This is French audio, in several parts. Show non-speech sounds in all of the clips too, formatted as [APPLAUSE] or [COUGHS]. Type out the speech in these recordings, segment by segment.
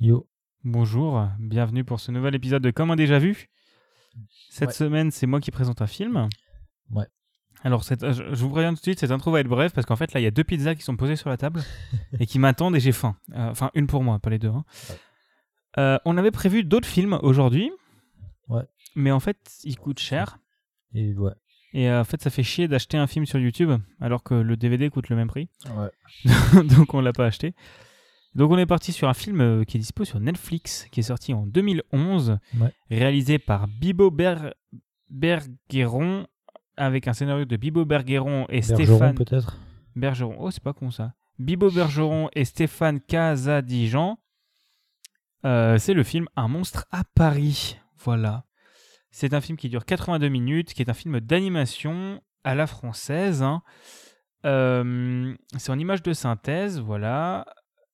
Yo. Bonjour, bienvenue pour ce nouvel épisode de Comme un déjà vu. Cette Ouais. semaine, c'est moi qui présente un film. Ouais. Alors, cette- euh, je, vous préviens tout de suite, cette intro va être brève parce qu'en fait, là, il y a deux pizzas qui sont posées sur la table [LAUGHS] et qui m'attendent et j'ai faim. Euh, Enfin, une pour moi, pas les deux. hein. Ouais. Euh, on avait prévu d'autres films aujourd'hui. Ouais. Mais en fait, ils coûtent cher. Et ouais. Et euh, en fait, ça fait chier d'acheter un film sur YouTube alors que le DVD coûte le même prix. Ouais. [LAUGHS] donc on l'a pas acheté. Donc on est parti sur un film euh, qui est dispo sur Netflix, qui est sorti en 2011, Ouais. réalisé par Bibo Ber- Bergeron, avec un scénario de Bibo Bergeron et Bergeron Stéphane peut-être? Bergeron. Oh, c'est pas con ça. Bibo Bergeron et Stéphane Casadijan. Euh, c'est le film Un monstre à Paris. Voilà. C'est un film qui dure 82 minutes, qui est un film d'animation à la française. hein. Euh, c'est en image de synthèse, voilà.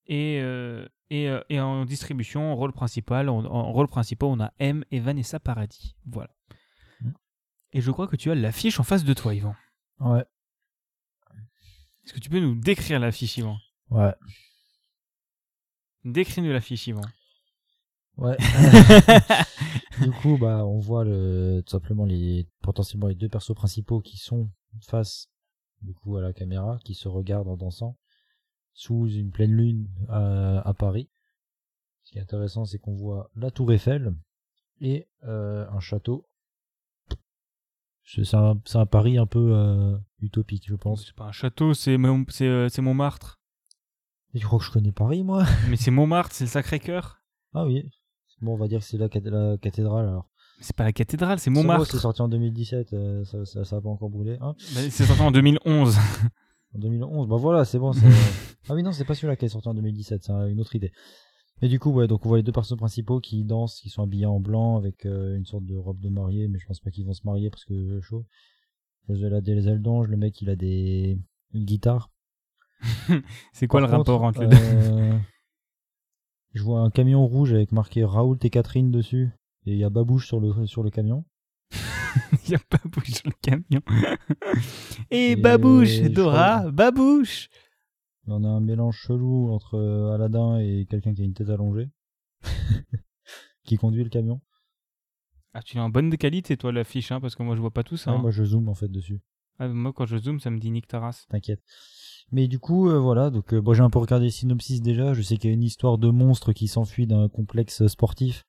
Et, euh, et, euh, et en distribution, en rôle principal, en, en rôle principal, on a M et Vanessa Paradis. Voilà. Mm. Et je crois que tu as l'affiche en face de toi, Yvan. Ouais. Est-ce que tu peux nous décrire l'affiche, Yvan? Ouais. Décris-nous l'affiche, Yvan. Ouais. [LAUGHS] du coup, bah, on voit le, tout simplement les, potentiellement les deux persos principaux qui sont face, du coup, à la caméra, qui se regardent en dansant sous une pleine lune à, à Paris. Ce qui est intéressant, c'est qu'on voit la Tour Eiffel et euh, un château. C'est un, un Paris un peu euh, utopique, je pense. C'est pas un château, c'est euh, Montmartre. Et tu crois que je connais Paris, moi [LAUGHS] Mais c'est Montmartre, c'est le Sacré-Cœur. Ah oui. Bon, on va dire que c'est la, cath- la cathédrale alors. C'est pas la cathédrale, c'est Montmartre. C'est sorti en 2017, euh, ça, ça, ça a pas encore brûlé. Hein Bah, c'est sorti en 2011. [LAUGHS] en 2011, bah voilà, c'est bon. c'est- [LAUGHS] ah oui, non, c'est pas celui-là qui est sorti en 2017, c'est un- une autre idée. Et du coup, ouais, donc on voit les deux personnages principaux qui dansent, qui sont habillés en blanc avec euh, une sorte de robe de mariée, mais je pense pas qu'ils vont se marier parce que euh, chaud. Elle a des ailes d'ange, le mec il a des une guitare. [LAUGHS] c'est quoi Par le contre, rapport entre les deux euh, Je vois un camion rouge avec marqué Raoult et Catherine dessus, et il y a Babouche sur le sur le camion. Il [LAUGHS] y a Babouche sur le camion. [LAUGHS] Et, Et Babouche, Dora, crois- Babouche. On a un mélange chelou entre euh, Aladdin et quelqu'un qui a une tête allongée. [LAUGHS] qui conduit le camion. Ah, tu es en bonne qualité, toi, l'affiche, hein, parce que moi, je vois pas tout ça. Ouais, hein. moi je zoome en fait dessus, Ah, moi, quand je zoome, ça me dit Taras. t'inquiète. Mais du coup, euh, voilà, donc euh, bon, j'ai un peu regardé le synopsis déjà. Je sais qu'il y a une histoire de monstre qui s'enfuit d'un complexe sportif.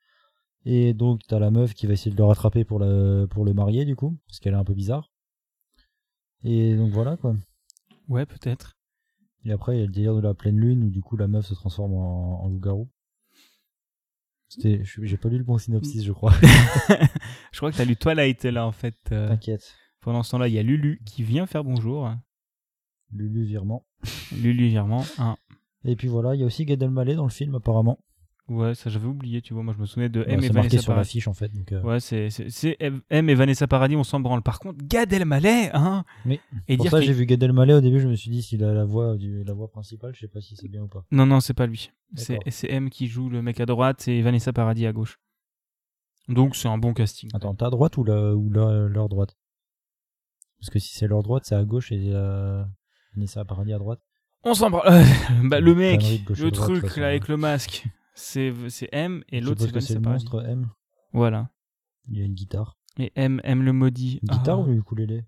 Et donc t'as la meuf qui va essayer de le rattraper pour, la, pour le marier du coup, parce qu'elle est un peu bizarre. Et donc voilà quoi. Ouais, peut-être. Et après il y a le délire de la pleine lune où du coup la meuf se transforme en, en loup-garou. C'était, j'ai pas lu le bon synopsis je crois. [LAUGHS] Je crois que t'as lu Twilight, là, en fait. euh. T'inquiète. Pendant ce temps-là, il y a Lulu qui vient faire bonjour. Lulu virement. Lulu Virement. hein. Et puis voilà, il y a aussi Gad Elmaleh dans le film apparemment. Ouais, ça j'avais oublié, tu vois. Moi, je me souvenais de Ouais, M et c'est marqué Vanessa sur Paradis. l'affiche en fait. Donc, euh, Ouais, c'est M et Vanessa Paradis, on s'en branle. Par contre, Gad Elmaleh, hein Mais, Et pour dire ça j'ai vu Gad Elmaleh au début, je me suis dit s'il a la voix du, la voix principale, je sais pas si c'est bien ou pas. Non, non, c'est pas lui. C'est M qui joue le mec à droite et Vanessa Paradis à gauche. Donc, c'est un bon casting. Attends, t'as à droite ou, la, ou la- leur droite? Parce que si c'est leur droite, c'est à gauche et euh, Vanessa Paradis à droite. On s'en branle. [LAUGHS] Bah, le mec, le droite, truc là, avec le masque, c'est c'est M et l'autre c'est Vanessa le Paradis. monstre M. Voilà. Il y a une guitare. Et M, M le maudit. Une guitare Ah, ou ukulélé?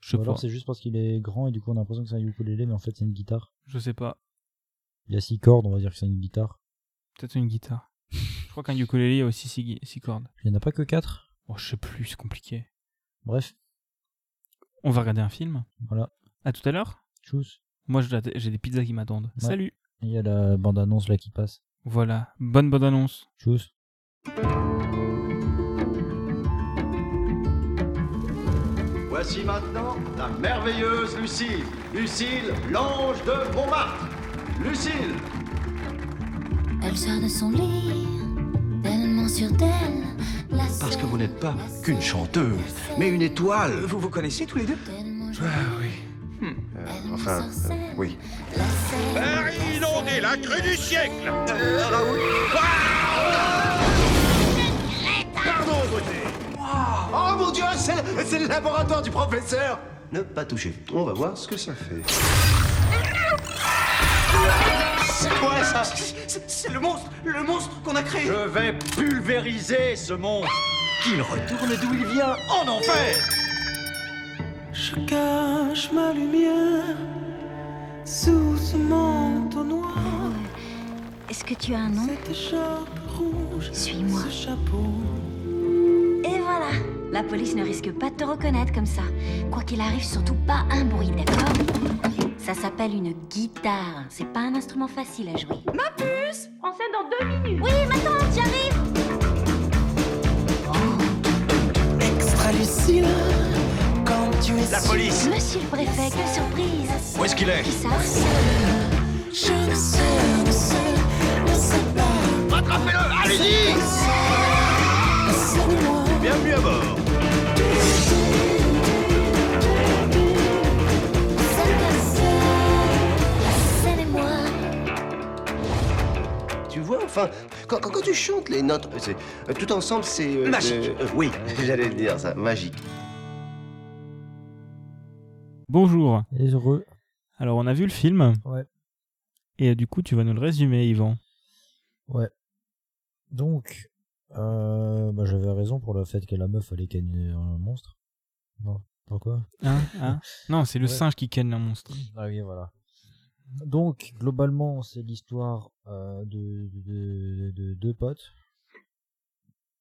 Je sais Ou alors pas. c'est juste parce qu'il est grand et du coup on a l'impression que c'est un ukulélé, mais en fait c'est une guitare. Je sais pas. Il y a six cordes, on va dire que c'est une guitare. Peut-être une guitare. Je crois qu'un ukulélé, il y a aussi six, six cordes. Il y en a pas que quatre? Oh, je sais plus, c'est compliqué. Bref, On va regarder un film. voilà. À tout à l'heure. Tchuss. Moi, j'ai des pizzas qui m'attendent. Ouais. Salut. Il y a la bande-annonce là qui passe. Voilà. Bonne bonne annonce. Tchuss. Voici maintenant la merveilleuse Lucille. Lucille, l'ange de Montmartre. Lucille Elle sort de son lit, tellement sûre d'elle. la Parce que vous n'êtes pas qu'une chanteuse, mais une étoile. Vous vous connaissez tous les deux? Tellement Euh, enfin, euh, oui. Paris inondé, la crue du siècle. Pardon, beauté. Oh mon dieu, c'est c'est le laboratoire du professeur. Ne pas toucher. On va voir ce que ça fait. C'est quoi ça? C'est le monstre Le monstre qu'on a créé. Je vais pulvériser ce monstre. Qu'il retourne d'où il vient en enfer. Je cache ma lumière sous ce manteau noir. Est-ce que tu as un nom Cette écharpe rouge, Suis-moi. ce chapeau. Et voilà La police ne risque pas de te reconnaître comme ça. Quoi qu'il arrive, surtout pas un bruit, d'accord? Ça s'appelle une guitare. C'est pas un instrument facile à jouer. Ma puce En scène dans deux minutes Oui, maintenant, j'arrive Extra lucide quand tu es La police Monsieur le préfet, quelle surprise Où est-ce qu'il est Qui ça Je ne sais, ne sais, ne sais pas. Rattrapez-le Allez-y Bienvenue à bord Tu vois, enfin, quand, quand- quand tu chantes les notes, c'est- tout ensemble, c'est... euh, Magique. euh, euh, oui, [LAUGHS] j'allais le dire, ça, magique. Bonjour. Et heureux. Alors, on a vu le film. Ouais. Et euh, du coup, tu vas nous le résumer, Yvan. Ouais. Donc, euh, bah, j'avais raison pour le fait que la meuf allait ken un monstre. Non, pourquoi? Hein Hein? [LAUGHS] Non, c'est le Ouais. singe qui ken un monstre. Ah oui, voilà. Donc, globalement, c'est l'histoire euh, de, de, de- de deux potes.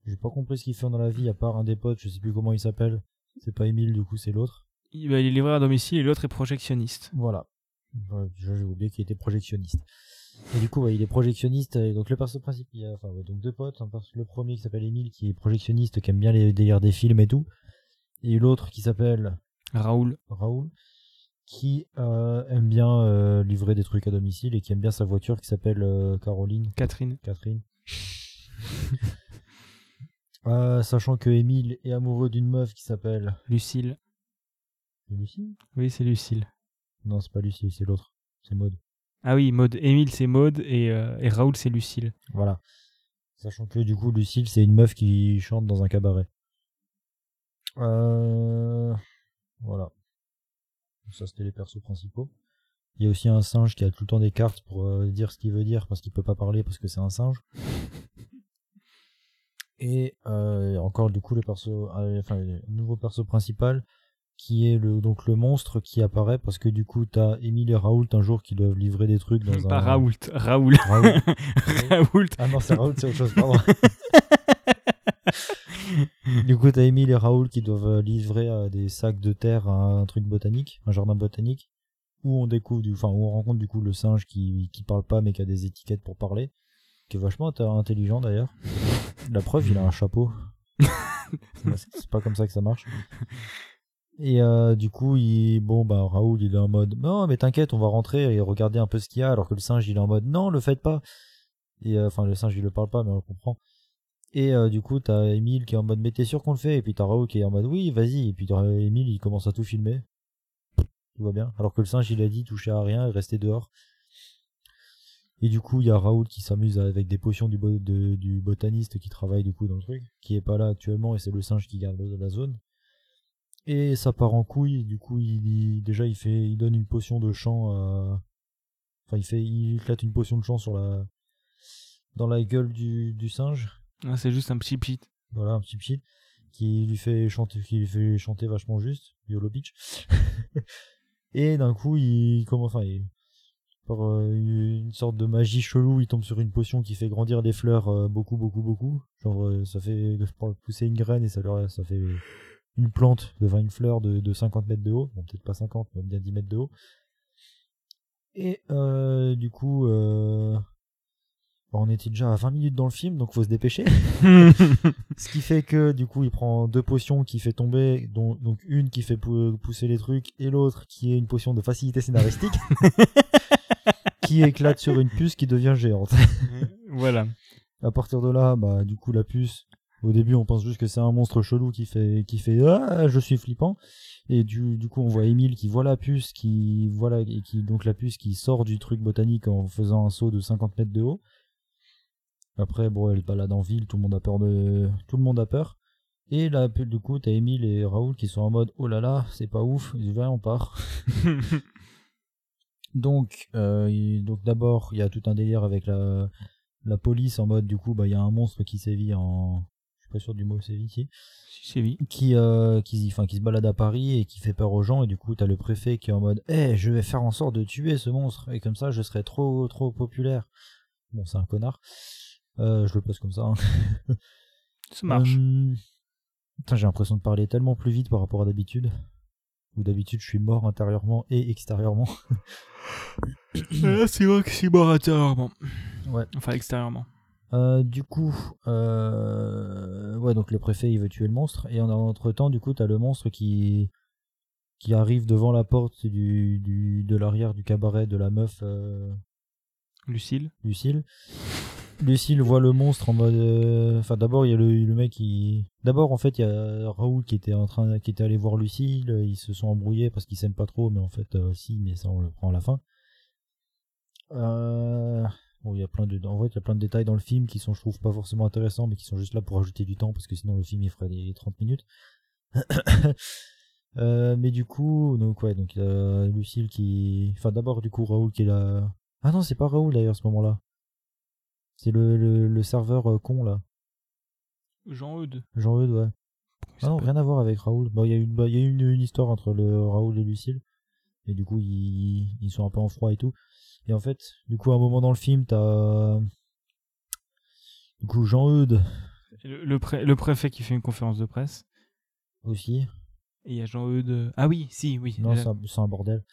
J'ai pas compris ce qu'ils font dans la vie, à part un des potes, je sais plus comment il s'appelle. C'est pas Émile, du coup, c'est l'autre. Il, bah, il est livré à domicile et l'autre est projectionniste. Voilà. J'ai oublié qu'il était projectionniste. Et du coup, ouais, il est projectionniste. Et donc, le perso principal, il y a, enfin, ouais, donc deux potes. Un perso- le premier qui s'appelle Émile, qui est projectionniste, qui aime bien les délires des films et tout. Et l'autre qui s'appelle Raoul. Raoul, qui euh, aime bien euh, livrer des trucs à domicile et qui aime bien sa voiture, qui s'appelle euh, Caroline, Catherine. Catherine. [LAUGHS] Sachant que Émile est amoureux d'une meuf qui s'appelle Lucille. Lucie Oui, c'est Lucille. Non, c'est pas Lucie, c'est l'autre. C'est Maud. Ah oui, Maud. Émile, c'est Maud et, euh, et Raoul, c'est Lucille. Voilà. Sachant que du coup, Lucille, c'est une meuf qui chante dans un cabaret. Euh... Voilà. Ça, c'était les persos principaux. Il y a aussi un singe qui a tout le temps des cartes pour euh, dire ce qu'il veut dire parce qu'il peut pas parler parce que c'est un singe. Et euh, encore du coup le perso, enfin le nouveau perso principal qui est le donc le monstre qui apparaît parce que du coup t'as Émile et Raoult un jour qui doivent livrer des trucs dans Pas un Raoult. Raoul. Raoult. [LAUGHS] Raoult. Ah non, c'est Raoult, c'est autre chose, pardon. [LAUGHS] du coup, t'as Émile et Raoul qui doivent euh, livrer euh, des sacs de terre à un truc botanique, un jardin botanique, où on découvre, du, enfin, où on rencontre du coup le singe qui, qui parle pas mais qui a des étiquettes pour parler, qui est vachement int- intelligent d'ailleurs. La preuve, il a un chapeau. [LAUGHS] c'est pas comme ça que ça marche. Et euh, du coup, il, bon, bah, Raoul, il est en mode, non, mais t'inquiète, on va rentrer et regarder un peu ce qu'il y a, alors que le singe, il est en mode, non, le faites pas. Et euh, enfin, le singe, il le parle pas, mais on le comprend. Et euh, du coup, t'as Emile qui est en mode, mais t'es sûr qu'on le fait? Et puis t'as Raoul qui est en mode, oui, vas-y. Et puis Emile, il commence à tout filmer. Tout va bien. Alors que le singe, il a dit, toucher à rien, rester dehors. Et du coup, il y a Raoul qui s'amuse avec des potions du, du botaniste qui travaille du coup dans le truc, qui est pas là actuellement, et c'est le singe qui garde la zone. Et ça part en couille, du coup, il, il- déjà, il fait, il donne une potion de chant à, enfin, il fait, il éclate une potion de chant sur la, dans la gueule du, du singe. Ah, c'est juste un petit pit. Voilà, un petit pchit qui lui fait chanter, qui lui fait chanter vachement juste, YOLO Beach. [LAUGHS] et d'un coup, il commence, enfin, il, par euh, une sorte de magie chelou, il tombe sur une potion qui fait grandir les fleurs euh, beaucoup, beaucoup, beaucoup. Genre, euh, ça fait pousser une graine et ça leur, ça fait une plante, devant une fleur de, de 50 mètres de haut. Bon, peut-être pas 50, mais bien 10 mètres de haut. Et euh, du coup, euh, on était déjà à 20 minutes dans le film, donc faut se dépêcher. [LAUGHS] [LAUGHS] Ce qui fait que du coup il prend deux potions qui fait tomber, dont, donc une qui fait pou- pousser les trucs et l'autre qui est une potion de facilité scénaristique [LAUGHS] qui éclate sur une puce qui devient géante. voilà. À partir de là, bah du coup la puce, au début on pense juste que c'est un monstre chelou qui fait qui fait ah je suis flippant et du, du coup on voit Émile qui voit la puce qui voilà et qui donc la puce qui sort du truc botanique en faisant un saut de 50 mètres de haut. Après bon elle balade en ville, tout le monde a peur de tout le monde a peur. Et là du coup t'as Émile et Raoul qui sont en mode oh là là c'est pas ouf, va on part. [LAUGHS] Donc, euh, donc d'abord, il y a tout un délire avec la, la police en mode, du coup, bah, il y a un monstre qui sévit en, suis pas sûr du mot c'est oui. qui, euh, qui, enfin, qui se balade à Paris et qui fait peur aux gens, et du coup, t'as le préfet qui est en mode, eh, je vais faire en sorte de tuer ce monstre, et comme ça, je serai trop, trop populaire. Bon, c'est un connard. Euh, je le pose comme ça. hein. Ça marche. Euh, Putain, j'ai l'impression de parler tellement plus vite par rapport à d'habitude. Ou d'habitude, je suis mort intérieurement et extérieurement. Là, c'est vrai que c'est mort intérieurement. Ouais. Enfin, extérieurement. Euh, du coup, euh, ouais, donc le préfet il veut tuer le monstre et en entre temps, du coup, t'as le monstre qui qui arrive devant la porte du, du de l'arrière du cabaret de la meuf euh, Lucille. Lucille. Lucille voit le monstre en mode, enfin d'abord il y a le, le mec qui, d'abord en fait il y a Raoul qui était en train, qui était allé voir Lucille, ils se sont embrouillés parce qu'ils s'aiment pas trop, mais en fait si, mais ça on le prend à la fin. Euh, Il y a plein de, en vrai, il y a plein de détails dans le film qui sont, je trouve, pas forcément intéressants, mais qui sont juste là pour ajouter du temps, parce que sinon le film il ferait des 30 minutes. [COUGHS] Euh, mais du coup, donc ouais, donc il y a Lucille qui, enfin d'abord du coup Raoul qui est là. Ah non, c'est pas Raoul d'ailleurs à ce moment-là. C'est le, le, le serveur euh, con là, Jean-Eudes. Jean-Eudes, ouais. Ah non, rien à voir avec Raoul. Bon, il y a, une, bah, y a eu une, une histoire entre le Raoul et Lucille. Et du coup, ils, ils sont un peu en froid et tout. Et en fait, du coup, à un moment dans le film, t'as. Du coup, Jean-Eudes Le, le pré- le préfet qui fait une conférence de presse. aussi. Et il y a Jean-Eudes. Ah oui, si, oui. Non, c'est un, bordel.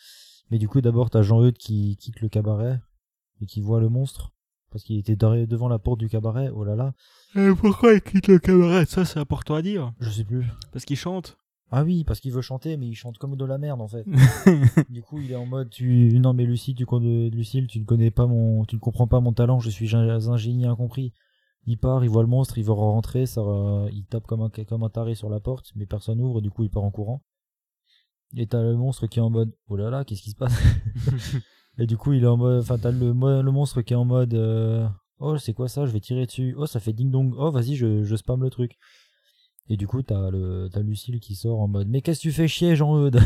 Mais du coup, d'abord, t'as Jean-Eudes qui quitte le cabaret et qui voit le monstre. Parce qu'il était devant la porte du cabaret. Oh là là. Euh, pourquoi il quitte le cabaret? Ça, c'est important à dire. Je sais plus. Parce qu'il chante. Ah oui, parce qu'il veut chanter, mais il chante comme de la merde en fait. [LAUGHS] Du coup, il est en mode tu non mais Lucie, tu Lucille, tu ne connais pas mon tu ne comprends pas mon talent, je suis un, génie incompris. Il part, il voit le monstre, il veut rentrer, ça il tape comme un comme un taré sur la porte, mais personne ouvre, du coup, il part en courant. Et t'as le monstre qui est en mode oh là là, qu'est-ce qui se passe? [LAUGHS] Et du coup, il est en mode enfin t'as le mo- le monstre qui est en mode euh, oh, c'est quoi ça? Je vais tirer dessus. Oh, ça fait ding dong. Oh, vas-y, je je spam le truc. Et du coup, t'as le t'as Lucille qui sort en mode mais qu'est-ce que tu fais chier Jean-Eudes?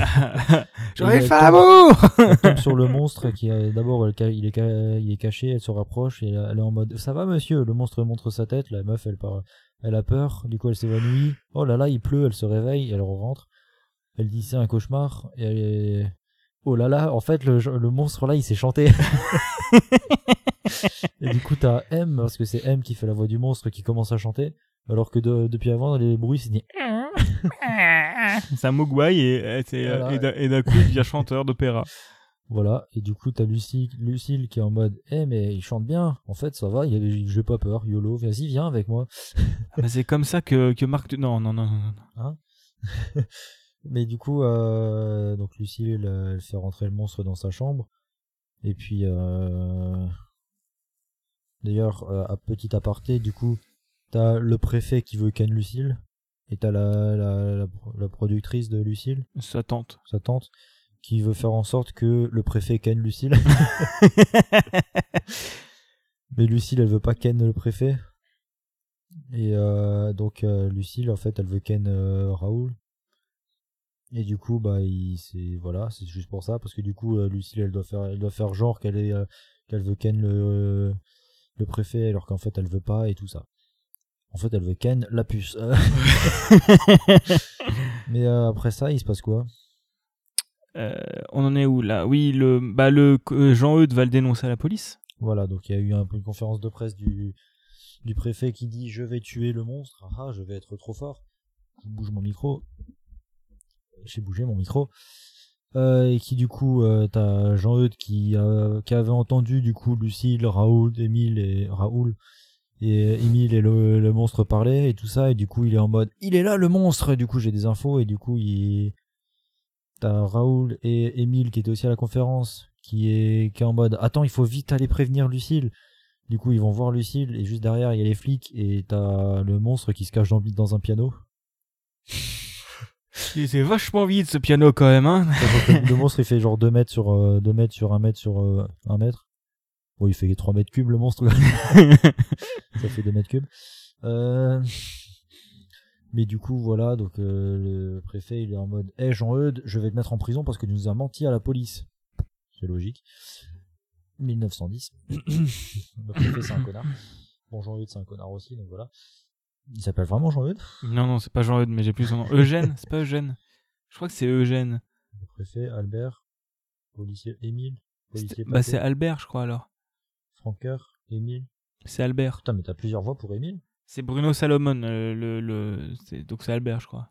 [LAUGHS] J'aurais Et fait elle l'amour elle tombe [LAUGHS] sur le monstre qui est d'abord est il est caché elle se rapproche et elle est en mode ça va monsieur? Le monstre montre sa tête la meuf elle part elle a peur du coup elle s'évanouit. Oh là là il pleut elle se réveille elle rentre. Elle dit c'est un cauchemar et elle est... oh là là en fait le, le monstre là il s'est chanté. [LAUGHS] Et du coup t'as M parce que c'est M qui fait la voix du monstre qui commence à chanter alors que de- depuis avant les bruits c'est dit [LAUGHS] C'est un mogwai et, Voilà, et d'un- et d'un coup, il devient chanteur d'opéra. Voilà, et du coup, t'as Lucie, Lucille qui est en mode, eh, mais il chante bien. En fait, ça va, il a- j'ai pas peur, YOLO, vas-y, viens avec moi. Bah, c'est comme ça que, que Marc... Non, non, non, non. non. [LAUGHS] Mais du coup, euh, donc Lucille, elle, elle fait rentrer le monstre dans sa chambre. Et puis, euh, d'ailleurs, euh, à petit aparté, du coup, t'as le préfet qui veut ken Lucille. Et t'as la, la, la, la productrice de Lucille, Sa tante. sa tante, qui veut faire en sorte que le préfet ken Lucille. [LAUGHS] Mais Lucille, elle veut pas ken le préfet. Et euh, donc euh, Lucille, en fait, elle veut ken euh, Raoul. Et du coup, bah, c'est voilà, c'est juste pour ça, parce que du coup, Lucille, elle doit faire, elle doit faire genre qu'elle est, qu'elle veut ken le, le préfet, alors qu'en fait, elle veut pas et tout ça. En fait, elle veut ken la puce. [LAUGHS] Mais euh, après ça, il se passe quoi? Euh, on en est où là? Oui, le, bah, le euh, Jean-Eudes va le dénoncer à la police. Voilà, donc il y a eu un une conférence de presse du, du préfet qui dit je vais tuer le monstre, ah, ah, je vais être trop fort. Je bouge mon micro. J'ai bougé mon micro. Euh, et qui du coup, euh, t'as Jean-Eudes qui, euh, qui avait entendu du coup Lucille, Raoul, Émile et Raoul et Émile et le, le monstre parler et tout ça. Et du coup il est en mode il est là le monstre. Et du coup j'ai des infos. Et du coup il t'as Raoul et Émile qui étaient aussi à la conférence qui est qui est en mode attends il faut vite aller prévenir Lucille. Du coup ils vont voir Lucille. Et juste derrière il y a les flics. Et t'as le monstre qui se cache dans, dans un piano. C'est vachement vide ce piano quand même, hein. Le monstre il fait genre 2 mètres sur euh, 2 mètres sur 1 mètre sur euh, 1 mètre bon il fait 3 mètres cubes le monstre [LAUGHS] ça fait 2 mètres cubes euh... mais du coup voilà donc euh, le préfet il est en mode hé Jean-Eudes je vais te mettre en prison parce que tu nous as menti à la police c'est logique. 1910. [COUGHS] le préfet, c'est un connard. Bon, Jean-Eudes, c'est un connard aussi, donc voilà. Il s'appelle vraiment Jean-Eudes Non, non, c'est pas Jean-Eudes, mais j'ai plus son nom. Eugène, c'est pas Eugène. Je crois que c'est Eugène. Le préfet, Albert, policier, Émile, policier, Bah, c'est Albert, je crois alors. Franqueur, Émile. C'est Albert. Putain, mais t'as plusieurs voix pour Émile C'est Bruno Salomon, euh, le, le, c'est- donc c'est Albert, je crois.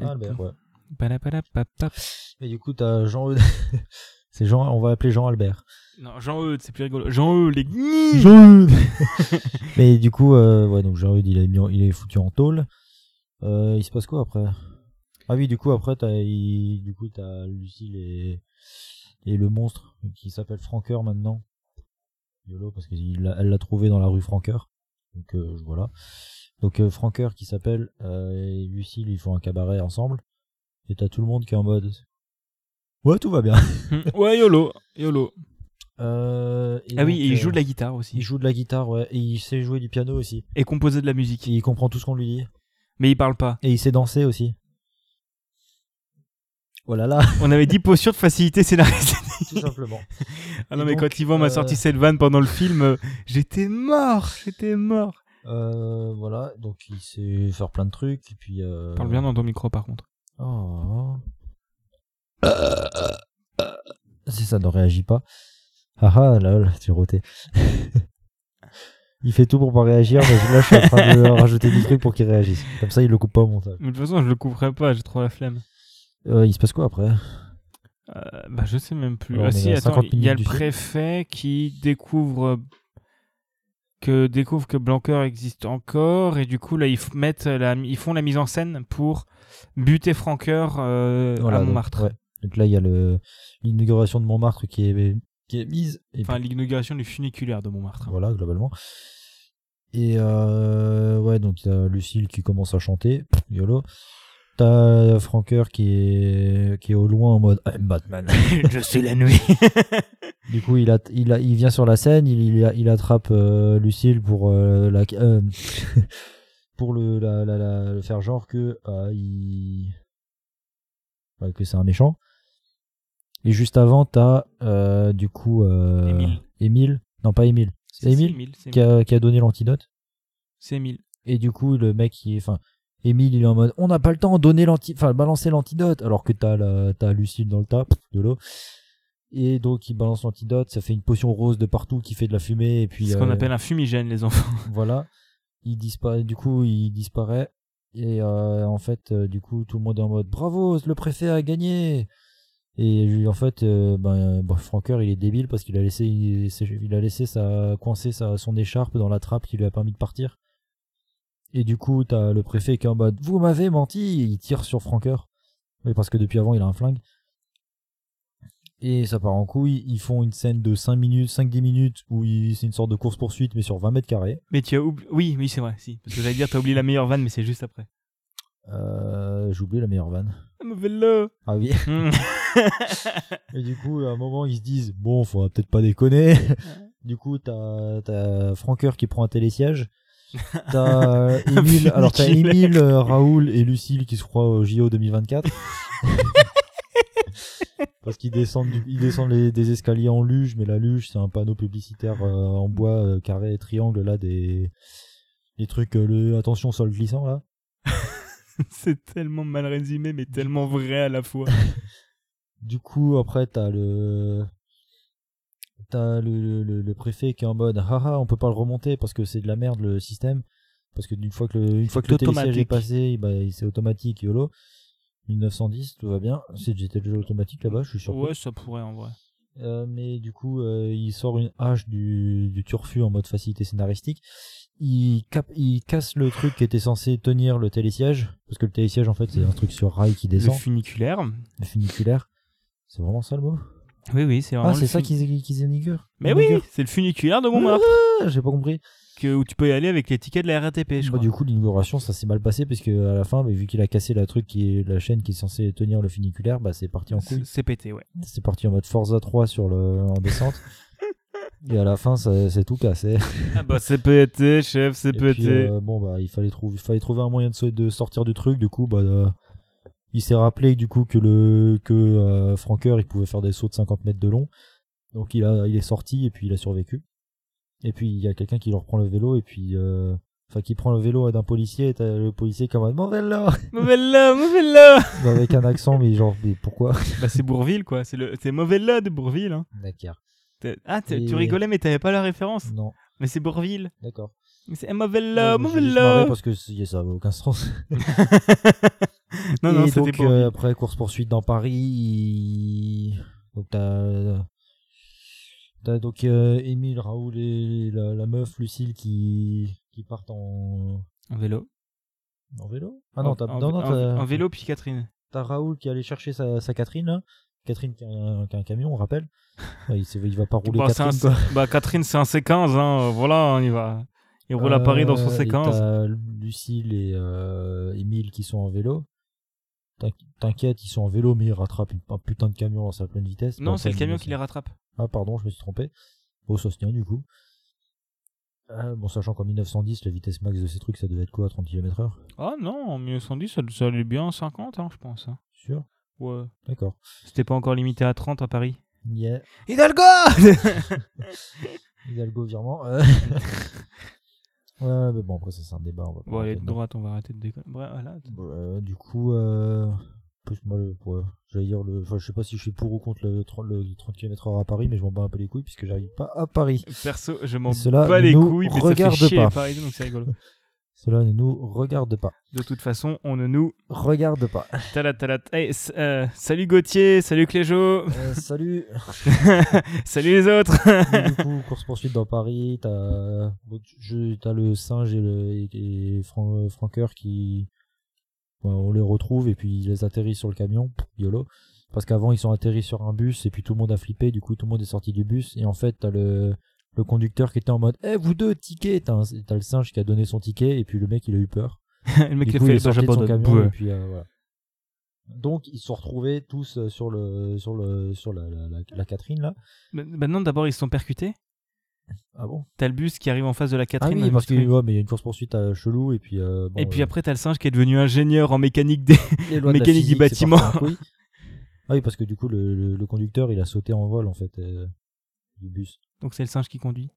Ah, Albert, ouais. Padapalapapap. Et du coup, t'as Jean-Eudes. [LAUGHS] c'est Jean, on va appeler Jean-Albert. Non, Jean-Eudes, c'est plus rigolo. Jean-Eudes, les [LAUGHS] Jean-Eudes [LAUGHS] Mais du coup, euh, ouais, donc Jean-Eudes, il, est mis en- il est foutu en tôle. Euh, il se passe quoi après? Ah oui, du coup, après, t'as, il- du coup, t'as Lucille et, et le monstre qui s'appelle Franqueur maintenant. YOLO, parce qu'elle l'a trouvé dans la rue Franqueur. Donc euh, voilà. Donc euh, Franqueur qui s'appelle euh, et Lucille, ils font un cabaret ensemble. Et t'as tout le monde qui est en mode. Ouais, tout va bien. [LAUGHS] [LAUGHS] ouais, YOLO. YOLO. Euh, et Ah oui, donc, et il euh, joue de la guitare aussi. il joue de la guitare, ouais, et il sait jouer du piano aussi. Et composer de la musique. Et il comprend tout ce qu'on lui dit. Mais il parle pas. Et il sait danser aussi. Oh là là, On avait dit posture de facilité scénaristique. [LAUGHS] tout simplement. Ah non, Et mais donc, quand Yvan m'a euh, sorti cette vanne pendant le film, euh, j'étais mort. J'étais mort. Euh, voilà, donc il sait faire plein de trucs, et puis... Euh... Parle bien dans ton micro, par contre. Oh. Si ça ne réagit pas. Ah ah, lol, tu roté. [LAUGHS] il fait tout pour pas réagir, mais là je suis en train de [LAUGHS] rajouter des trucs pour qu'il réagisse. Comme ça il le coupe pas au montage. Mais de toute façon, je le couperai pas, j'ai trop la flemme. Euh, il se passe quoi après? Euh, bah, je sais même plus. Alors, ah, on est si, à attends, 50 il y a le film. préfet qui découvre que découvre que Blanqueur existe encore et du coup là ils mettent la, ils font la mise en scène pour buter Franqueur euh, Voilà, à donc, Montmartre. ouais. Donc là il y a l'inauguration de Montmartre qui est, qui est mise. Et Enfin l'inauguration du funiculaire de Montmartre. Voilà, globalement. Et euh, ouais, donc il y a Lucille qui commence à chanter, YOLO. T'as Franqueur qui est, qui est au loin en mode I'm Batman. [LAUGHS] je suis la nuit. [LAUGHS] du coup, il, a, il, a, il vient sur la scène, il, il, a- il attrape euh, Lucille pour, euh, la, euh, pour le, la, la, faire genre que, il, ouais, que c'est un méchant. Et juste avant, t'as du coup Émile. Émile? Non, pas Émile. C'est Émile qui a, qui a donné l'antidote? c'est Émile. Et du coup, le mec, qui est, enfin, Émile, il est en mode, on n'a pas le temps, donner l'anti, enfin, balancer l'antidote, alors que t'as la, t'as Lucille dans le tas, de l'eau. Et donc, il balance l'antidote, ça fait une potion rose de partout qui fait de la fumée, et puis, C'est ce qu'on euh, appelle un fumigène les enfants. [LAUGHS] voilà. Il disparaît, du coup, il disparaît. Et, euh, en fait, euh, du coup, tout le monde est en mode, bravo, le préfet a gagné. Et en fait, euh, ben, Franqueur, il est débile parce qu'il a laissé, il, il a laissé sa, coincer sa, son écharpe dans la trappe qui lui a permis de partir. Et du coup, t'as le préfet qui est en mode Vous m'avez menti et Il tire sur Franqueur. Oui, parce que depuis avant, il a un flingue. Et ça part en couille. Ils font une scène de 5 minutes, 5-10 minutes où c'est une sorte de course-poursuite, mais sur 20 mètres carrés. Mais tu as oublié. Oui, oui, c'est vrai. Si. Parce que j'allais dire, t'as oublié la meilleure vanne, mais c'est juste après. Euh, J'ai oublié la meilleure vanne. Vélo. Ah oui. [LAUGHS] Hmm. Et du coup, à un moment, ils se disent Bon, faudra peut-être pas déconner. du coup, t'as as Franqueur qui prend un télésiège. T'as [LAUGHS] Émile, alors t'as euh, Raoul et Lucille qui se croient au JO 2024. [LAUGHS] Parce qu'ils descendent, du- ils descendent les- des escaliers en luge, mais la luge c'est un panneau publicitaire euh, en bois euh, carré et triangle là des des trucs euh, le attention sol glissant là. [LAUGHS] c'est tellement mal résumé, mais tellement vrai à la fois. Du coup après t'as le t'as le, le, le préfet qui est en mode haha on peut pas le remonter parce que c'est de la merde le système parce que d'une fois que le, une fois que le télésiège est passé bah, c'est automatique YOLO 1910 tout va bien c'est j'étais déjà automatique là-bas je suis sûr Ouais, ça pourrait en vrai. Euh, mais du coup, euh, il sort une hache du, du turfu en mode facilité scénaristique. Il, cap, il casse le truc qui était censé tenir le télésiège, parce que le télésiège, en fait, c'est un truc sur rail qui Le descend, funiculaire. le funiculaire. C'est vraiment ça le mot? Oui, oui, c'est vraiment. Ah, le c'est ça qu'ils qu'ils inaugurent Mais oui, Inaugurent c'est le funiculaire de Montmartre. Ah, J'ai pas compris. que, où tu peux y aller avec les tickets de la RATP, je Bah, crois. du coup, l'inauguration, ça s'est mal passé, parce que à la fin, vu qu'il a cassé la truc qui est la chaîne qui est censée tenir le funiculaire, bah, c'est parti en C'est couille. c'est pété, ouais. C'est parti en mode Forza 3 sur le, en descente. [LAUGHS] Et à la fin, ça- c'est tout cassé. Ah bah c'est pété, chef, c'est Et puis, pété. euh, bon bah il fallait trouver, il fallait trouver un moyen de sortir du truc. Du coup bah euh, il s'est rappelé du coup que le que euh, Franker il pouvait faire des sauts de 50 mètres de long. Donc il a il est sorti et puis il a survécu. Et puis il y a quelqu'un qui leur prend le vélo et puis euh, enfin qui prend le vélo d'un policier et t'as le policier qui est en mode mauvais là [LAUGHS] Mauvais là, mauvais là avec un accent mais genre mais pourquoi? [LAUGHS] Bah c'est Bourville quoi, c'est le c'est mauvais là de Bourville. Hein. D'accord. Ah Et- tu rigolais mais t'avais pas la référence. Non, Mais c'est Bourville. d'accord. Mais c'est mauvais là, mauvais là. parce que ça avait aucun sens. [LAUGHS] non non et donc Bourville. euh, après course poursuite dans Paris, il- donc t'as t'as donc euh, Émile, Raoul et la, la meuf Lucille qui qui partent en En vélo. en vélo? Ah non, t'as en, non, non, en- t'as- en vélo puis Catherine. t'as Raoul qui allait chercher sa, sa Catherine là. Catherine qui a, un, qui a un camion, on rappelle. [LAUGHS] Il, il va pas rouler Bah, c'est un- Catherine quoi. bah Catherine c'est un C15 hein, voilà on y va. Il roule à Paris dans son Euh, et C15. t'as Lucille et euh, Émile qui sont en vélo. T'inqui- T'inquiète, ils sont en vélo, mais ils rattrapent un putain de camion dans sa pleine vitesse. Non c'est le camion qui les rattrape. Ah, pardon, je me suis trompé. Bon, ça se tient du coup. Euh, bon, sachant qu'en 1910, la vitesse max de ces trucs, ça devait être quoi 30 km heure? Ah non en 1910 ça, ça allait bien à 50 hein, je pense. hein. Sûr? Ouais. D'accord. C'était pas encore limité à 30 à Paris. Yeah. Hidalgo [LAUGHS] [LAUGHS] Hidalgo virement. euh. [LAUGHS] ouais, mais bon, après, ça, c'est un débat. On va pas Bon allez de droite on va arrêter de déconner. Bref, voilà. Euh, du coup, euh... plus moi, le, ouais, j'allais dire le, enfin, je sais pas si je suis pour ou contre le 30, le 30 km heure à Paris, mais je m'en bats un peu les couilles puisque j'arrive pas à Paris. Perso je m'en bats les couilles mais ça fait chier pas. les Parisiens donc c'est rigolo. Cela ne nous regarde pas. De toute façon on ne nous Regarde pas. talat talat. Hey, s- euh, salut Gauthier, salut Cléjo, Euh, salut. [LAUGHS] salut les autres. Du coup, course poursuite dans Paris, t'as le singe et le et, Fran- Franker qui on les retrouve et puis ils les atterrissent sur le camion, YOLO. Parce qu'avant ils sont atterris sur un bus et puis tout le monde a flippé, du coup tout le monde est sorti du bus et en fait t'as le le conducteur qui était en mode Eh vous deux ticket t'as le singe qui a donné son ticket et puis le mec il a eu peur [LAUGHS] le mec du qui a coup, il est sorti de son camion Ouais. et puis euh, voilà. Donc ils se sont retrouvés tous euh, sur le sur le sur la, la, la, la Catherine là. Ma- Maintenant d'abord ils se sont percutés. Ah bon? T'as le bus qui arrive en face de la Ah Catherine. oui, parce que ouais, mais il y a une course poursuite à chelou et puis euh, bon, Et puis euh, après, t'as le singe qui est devenu ingénieur en mécanique des. [LAUGHS] mécanique du physique, bâtiment. Ah oui, parce que du coup le, le, le conducteur il a sauté en vol en fait euh, du bus. Donc c'est le singe qui conduit.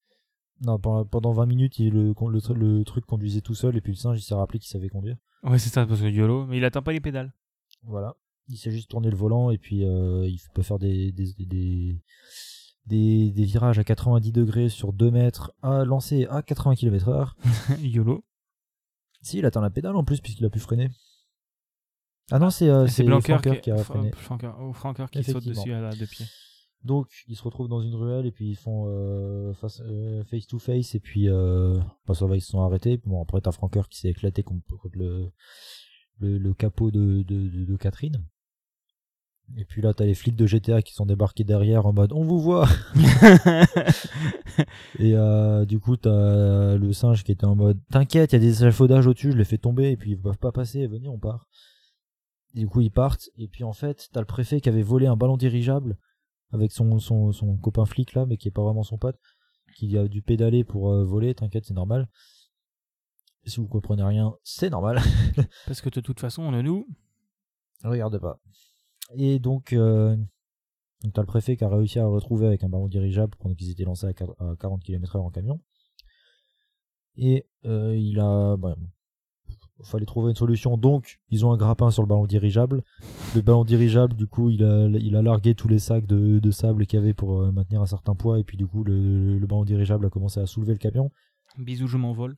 Non, pendant, pendant 20 minutes, il, le, le, tr- le truc conduisait tout seul et puis le singe il s'est rappelé qu'il savait conduire. Ouais, c'est ça, parce que YOLO. Mais il atteint pas les pédales. Voilà. Il s'est juste tourné le volant et puis euh, il peut faire des, des, des, des, des virages à 90 degrés sur 2 mètres à lancer à 80 km heure. [LAUGHS] YOLO. Si, il atteint la pédale en plus puisqu'il a pu freiner. Ah non, c'est euh, C'est Blanquer Franker qui a freiné. Franker, oh, Franker qui saute dessus à deux pieds. Donc, ils se retrouvent dans une ruelle et puis ils font euh, face, euh, face to face et puis euh, bah, ça va, ils se sont arrêtés. Bon, après, t'as Franker qui s'est éclaté contre, contre le, le, le capot de, de, de, de Catherine. Et puis là, t'as les flics de GTA qui sont débarqués derrière en mode on vous voit. [LAUGHS] Et euh, du coup, t'as le singe qui était en mode T'inquiète, il y a des échafaudages au-dessus, je les fais tomber, et puis ils peuvent pas passer, venez, on part. Et du coup, ils partent, et puis en fait, t'as le préfet qui avait volé un ballon dirigeable avec son, son, son copain flic là, mais qui est pas vraiment son pote, qui a dû pédaler pour euh, voler, t'inquiète, c'est normal. Si vous comprenez rien, c'est normal. [LAUGHS] Parce que de toute façon, on ne nous. Regarde pas. Et donc, euh, donc t'as le préfet qui a réussi à le retrouver avec un ballon dirigeable pendant qu'ils étaient lancés à quar- à 40 km heure en camion. Et euh, il a... Bah, fallait trouver une solution, donc ils ont un grappin sur le ballon dirigeable. Le ballon dirigeable, du coup, il a, il a largué tous les sacs de, de sable qu'il y avait pour euh, maintenir un certain poids, et puis du coup, le, le ballon dirigeable a commencé à soulever le camion. Bisous, je m'envole.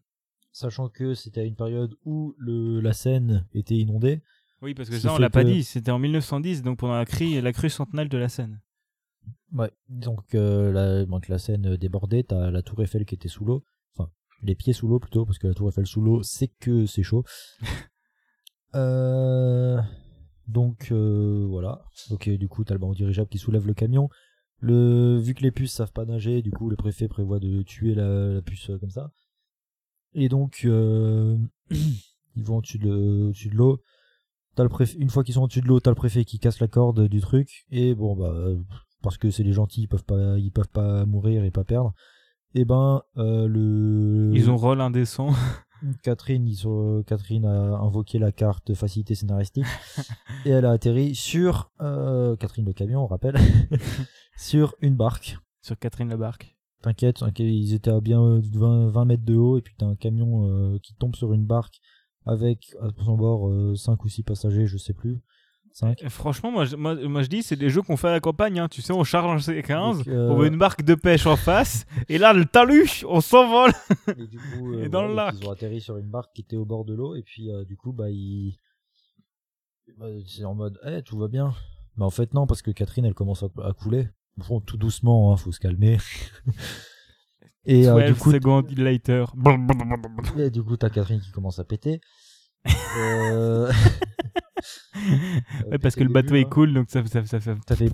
Sachant que c'était à une période où le, la Seine était inondée. Oui, parce que ça, on l'a pas que- dit. C'était en 1910, donc pendant la, cri, la crue centenale de la Seine. Ouais. Donc, euh, la, donc la scène débordée, t'as la tour Eiffel qui était sous l'eau. Les pieds sous l'eau plutôt, parce que la tour Eiffel sous l'eau, c'est que c'est chaud. [LAUGHS] euh, donc, euh, voilà. Euh, du coup, t'as le ballon dirigeable qui soulève le camion. Le, vu que les puces savent pas nager, du coup, le préfet prévoit de tuer la, la puce euh, comme ça. Et donc, euh, [CLEARS THROAT] ils vont au-dessus de, l'eau. T'as le préfet, une fois qu'ils sont au-dessus de l'eau, t'as le préfet qui casse la corde du truc. Et bon, bah, parce que c'est les gentils, ils peuvent pas, ils peuvent pas mourir et pas perdre. Et ben, euh, le. Ils ont rôle indécent. [LAUGHS] Catherine, ils ont- Catherine a invoqué la carte de facilité scénaristique [LAUGHS] et elle a atterri sur euh, Catherine le camion, on rappelle, [LAUGHS] sur une barque. Sur Catherine Lebarque. T'inquiète, ok, ils étaient à bien euh, 20, 20 mètres de haut et puis t'as un camion euh, qui tombe sur une barque avec à son bord 5 ou 6 passagers, je sais plus. 5. Et Franchement, moi je, moi, moi, je dis, c'est des jeux qu'on fait à la campagne. hein. Tu sais, on charge un C15, Donc, euh, on voit une barque de pêche en face, et là, le talus, on s'envole. Et du coup, [LAUGHS] euh, Et dans le lac. ils ont atterri sur une barque qui était au bord de l'eau et puis euh, du coup, bah ils, bah, c'est en mode, eh, tout va bien. Mais en fait non, parce que Catherine, elle commence à, à couler. Bon, tout doucement, hein, faut se calmer. [LAUGHS] et euh, 12 du coup, seconds later. et du coup, t'as Catherine qui commence à péter. [LAUGHS] Euh, Ouais, parce que le bateau est cool, donc ça, ça, ça, ça- T'as fait,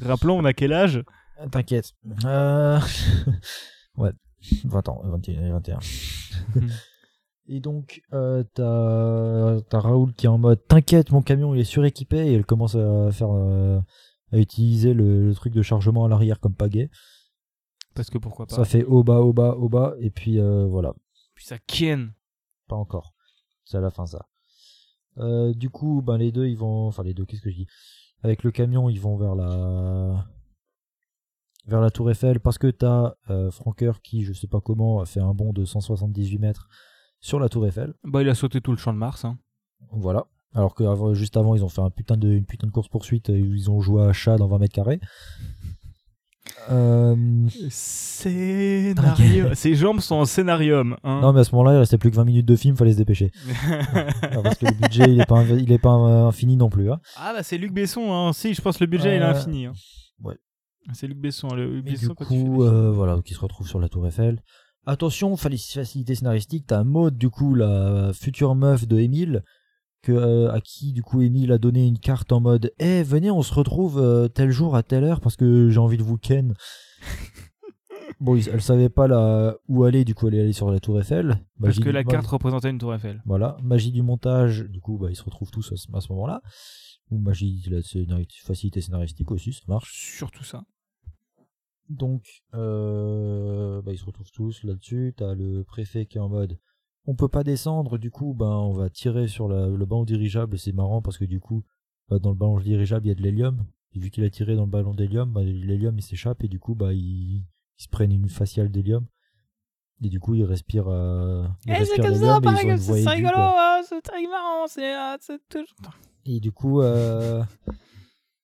Rappelons, on a quel âge? T'inquiète. Euh... [LAUGHS] ouais, 20 ans, 21. 21. Et donc, euh, t'as Raoul qui est en mode T'inquiète, mon camion il est suréquipé et elle commence à faire euh, à utiliser le, le truc de chargement à l'arrière comme pagaie. Parce que pourquoi pas. Ça fait au bas, au bas, au bas, et puis euh, voilà, Puis ça ken. pas encore. C'est à la fin ça. Euh, du coup, ben les deux ils vont, enfin les deux, qu'est-ce que je dis? Avec le camion ils vont vers la vers la Tour Eiffel parce que t'as euh, qui, je sais pas comment, a fait un bond de 178 mètres sur la Tour Eiffel. Bah, il a sauté tout le champ de Mars. Hein. Voilà. Alors que avant- juste avant, ils ont fait un putain de, une putain de course poursuite. Ils ont joué à chat dans 20 mètres carrés. Euh, Scénario. Ses jambes sont en scénarium. Hein. non, mais à ce moment-là, il restait plus que 20 minutes de film, fallait se dépêcher. [LAUGHS] Parce que le budget, il est pas, il est pas euh, infini non plus. Hein. ah, bah, c'est Luc Besson. Hein. Si, je pense que le budget, il est Euh, infini. Hein. ouais. C'est Luc Besson. Le Luc Besson, du quand coup, euh, voilà, ils se retrouvent sur la Tour Eiffel. Attention, facilité scénaristique, t'as Maud, du coup, la future meuf de Émile, que, euh, à qui, du coup, Émile a donné une carte en mode Eh, venez, on se retrouve euh, tel jour à telle heure parce que j'ai envie de vous ken. [LAUGHS] bon, ils- elle savait pas là, où aller, du coup, elle est allée sur la Tour Eiffel. Parce que la carte représentait une tour Eiffel. Voilà, magie du montage, du coup, bah, ils se retrouvent tous à ce, moment-là. Ou magie de la scénari- facilité scénaristique aussi, ça marche. Surtout ça. Donc, euh, bah, ils se retrouvent tous là-dessus. T'as le préfet qui est en mode, on peut pas descendre. Du coup, ben, on va tirer sur la- le ballon dirigeable. C'est marrant parce que du coup, bah, dans le ballon dirigeable, il y a de l'hélium. Et vu qu'il a tiré dans le ballon d'hélium, bah, l'hélium il s'échappe et du coup, bah, ils, ils se prennent une faciale d'hélium. Et du coup, ils respirent. euh, ils Eh, c'est comme ça, et pareil, c'est rigolo, hein, c'est très marrant, c'est euh, toujours- Et du coup, euh,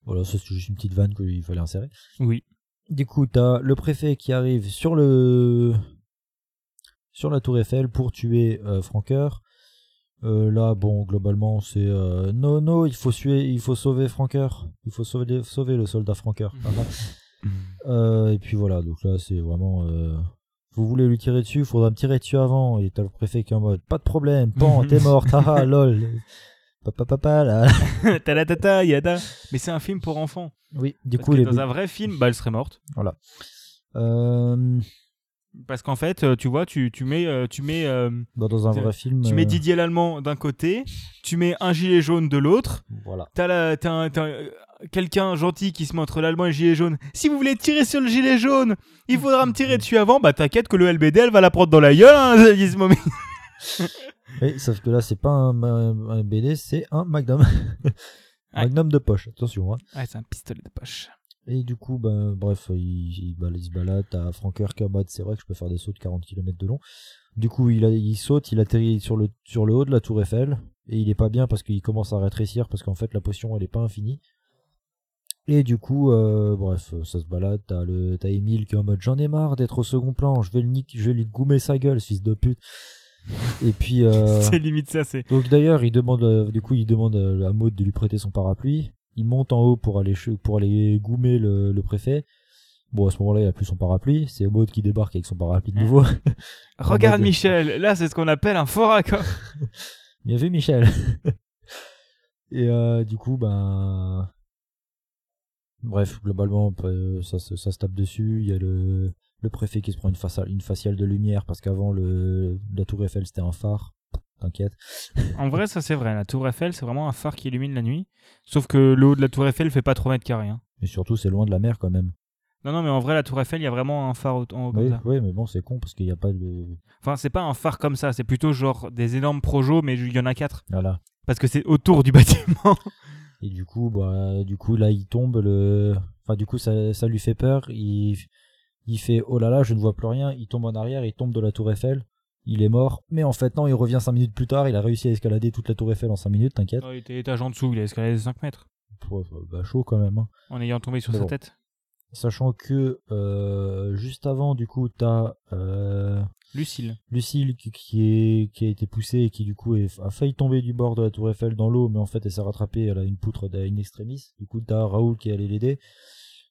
voilà, ça c'est juste une petite vanne qu'il fallait insérer. Oui. Du coup, t'as le préfet qui arrive sur le sur la tour Eiffel pour tuer euh, Franqueur. Euh, là, bon, globalement, c'est euh, non, non, il faut il faut sauver Franqueur, il faut sauver, sauver le soldat Franqueur. Voilà. Euh, et puis voilà, donc là, c'est vraiment. vous voulez lui tirer dessus, faudra me tirer dessus avant. Et t'as le préfet qui est en mode, pas de problème, pan, t'es mort, haha, [LAUGHS] lol. Papa, papa, là. [LAUGHS] Talatata, yada. Mais c'est un film pour enfants. Oui, du Parce coup, que les dans un vrai film, bah, elle serait morte. Euh, Parce qu'en fait, euh, tu vois, tu, tu mets, euh, tu mets, euh, bah, dans un vrai film. tu mets Didier Lallemand d'un côté, tu mets un gilet jaune de l'autre, Voilà. t'as, la- t'as un- t'as un- quelqu'un gentil qui se met entre l'allemand et le gilet jaune. Si vous voulez tirer sur le gilet jaune, il faudra me tirer dessus avant. Bah t'inquiète que le LBD, elle va la prendre dans la gueule, hein, [LAUGHS] Gizmo. [LAUGHS] Oui, sauf que là, c'est pas un, un- un BD, c'est un Magnum. [LAUGHS] Magnum de poche, attention. Hein. Ouais, c'est un pistolet de poche. Et du coup, ben, bref, il, il, il se balade. T'as Franker qui est en mode, c'est vrai que je peux faire des sauts de 40 km de long. Du coup, il, a, il saute, il atterrit sur le, sur le haut de la tour Eiffel. Et il est pas bien parce qu'il commence à rétrécir parce qu'en fait, la potion, elle est pas infinie. Et du coup, euh, bref, ça se balade. T'as le, t'as Emile qui est en mode, j'en ai marre d'être au second plan. Je vais le nick, je vais lui goumer sa gueule, fils de pute. Et puis, euh, [LAUGHS] C'est limite ça, c'est. donc d'ailleurs, il demande, euh, du coup, il demande à Maud de lui prêter son parapluie. Il monte en haut pour aller pour aller goumer le, le préfet. Bon, à ce moment-là, il a plus son parapluie. C'est Maud qui débarque avec son parapluie de nouveau. [LAUGHS] Regarde Michel, là c'est ce qu'on appelle un fort accord. [LAUGHS] Bien vu, Michel. [LAUGHS] Et euh, du coup, ben, bref, globalement, ça, se- ça se tape dessus. Il y a le le préfet qui se prend une faciale, une faciale de lumière parce qu'avant le la tour Eiffel c'était un phare. T'inquiète. En vrai, ça c'est vrai. La tour Eiffel, c'est vraiment un phare qui illumine la nuit. Sauf que le haut de la tour Eiffel fait pas 3 mètres carrés. hein. Et surtout, c'est loin de la mer quand même. Non, non, mais en vrai, la Tour Eiffel, il y a vraiment un phare en haut comme Oui, ça. oui, mais bon, c'est con parce qu'il n'y a pas de. Enfin, c'est pas un phare comme ça, c'est plutôt genre des énormes projos, mais il y en a quatre. Voilà. Parce que c'est autour du [LAUGHS] bâtiment. Et du coup, bah, du coup, là, il tombe le. Enfin, du coup, ça, ça lui fait peur. Il, il fait oh là là, je ne vois plus rien. Il tombe en arrière, il tombe de la Tour Eiffel. Il est mort. Mais en fait, non, il revient 5 minutes plus tard. Il a réussi à escalader toute la Tour Eiffel en 5 minutes, t'inquiète. Oh, il était étage en dessous, il a escaladé de 5 mètres. Ouais, bah, chaud quand même. hein. En ayant tombé sur Mais sa bon. tête. Sachant que euh, juste avant, du coup, t'as euh, Lucille. Lucille qui, qui, est, qui a été poussée et qui du coup est, a failli tomber du bord de la tour Eiffel dans l'eau, mais en fait elle s'est rattrapée, elle a une poutre d'in extremis. Du coup t'as Raoul qui est allé l'aider,